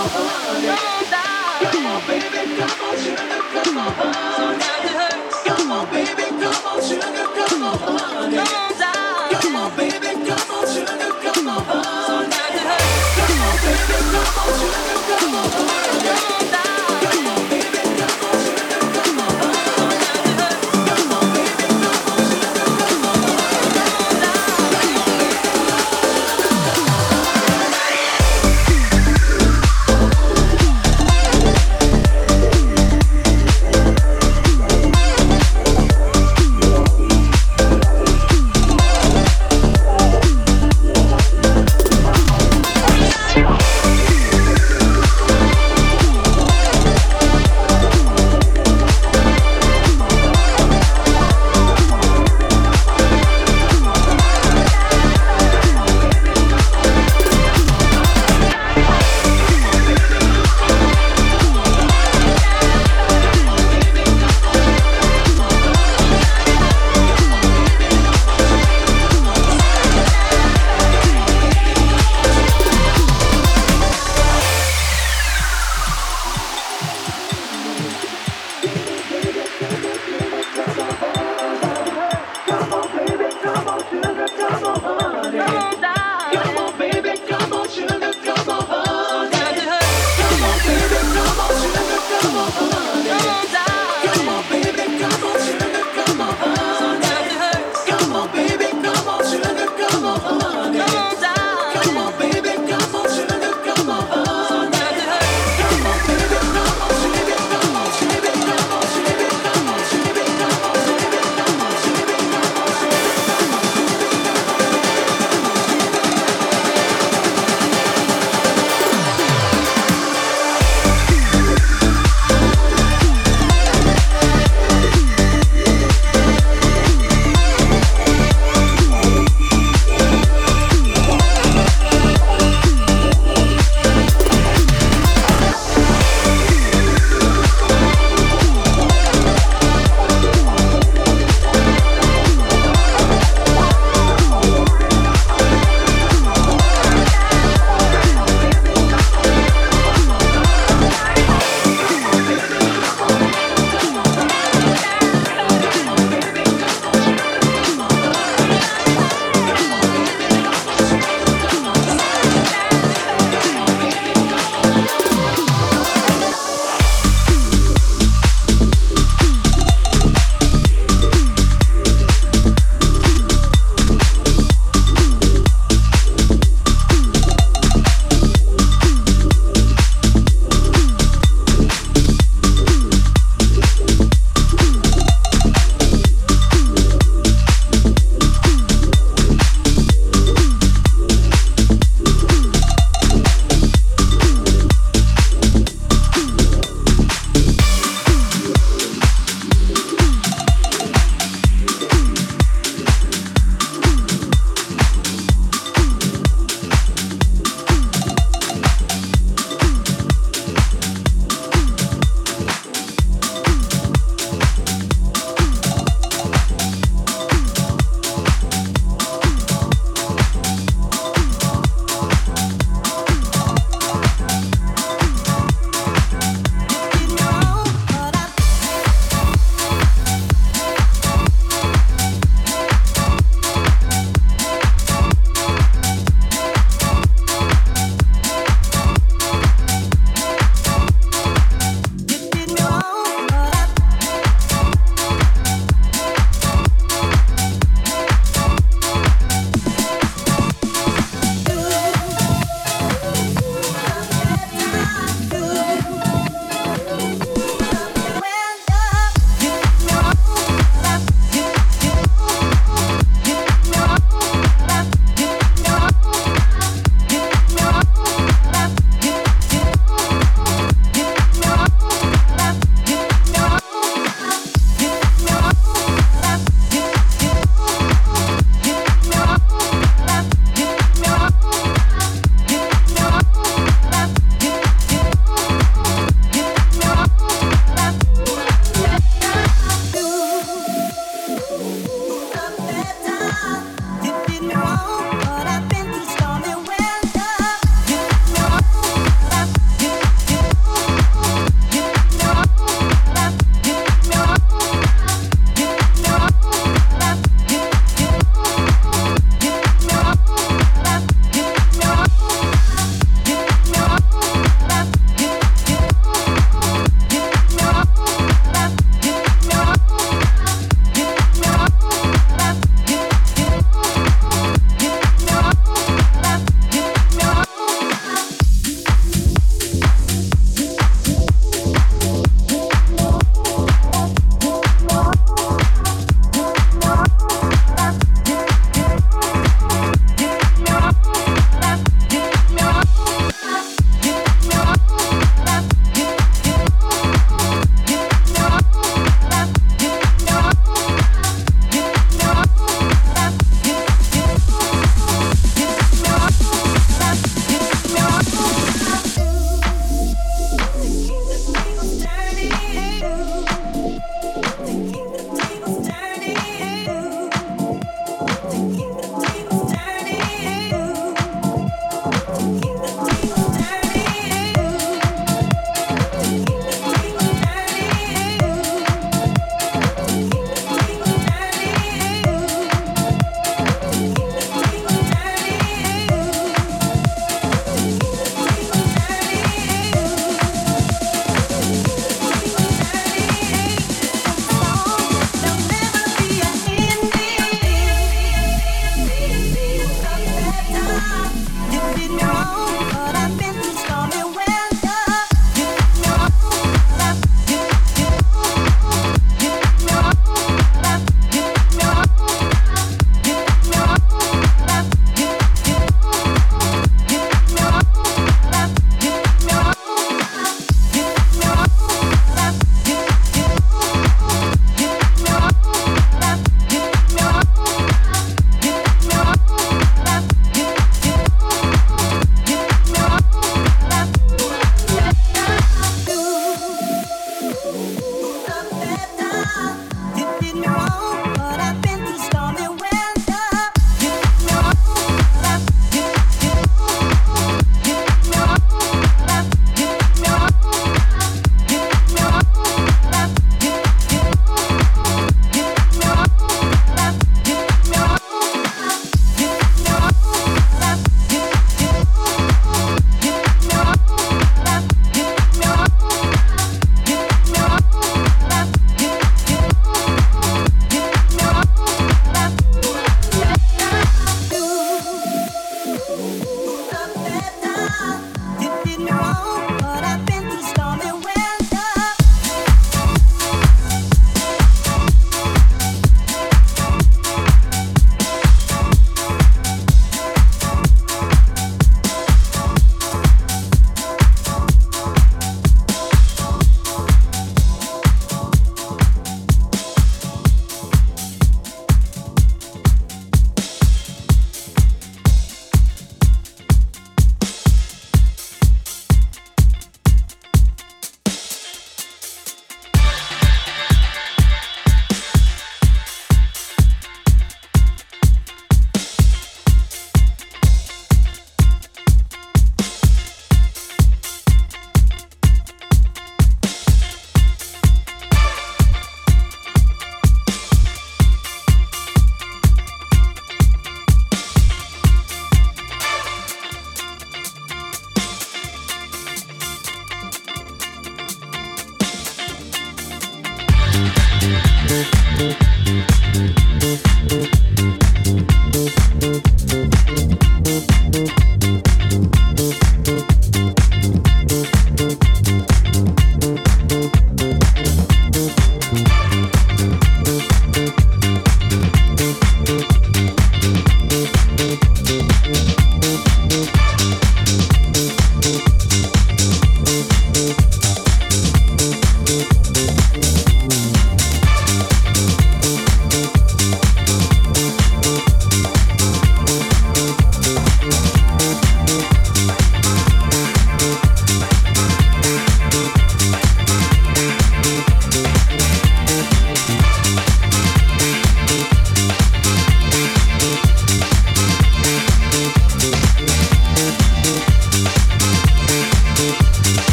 over, come on. Baby, come on, sugar, come on So now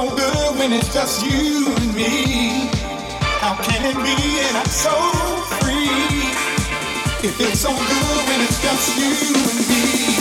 so good when it's just you and me. How can it be and I'm so free? It feels so good when it's just you and me.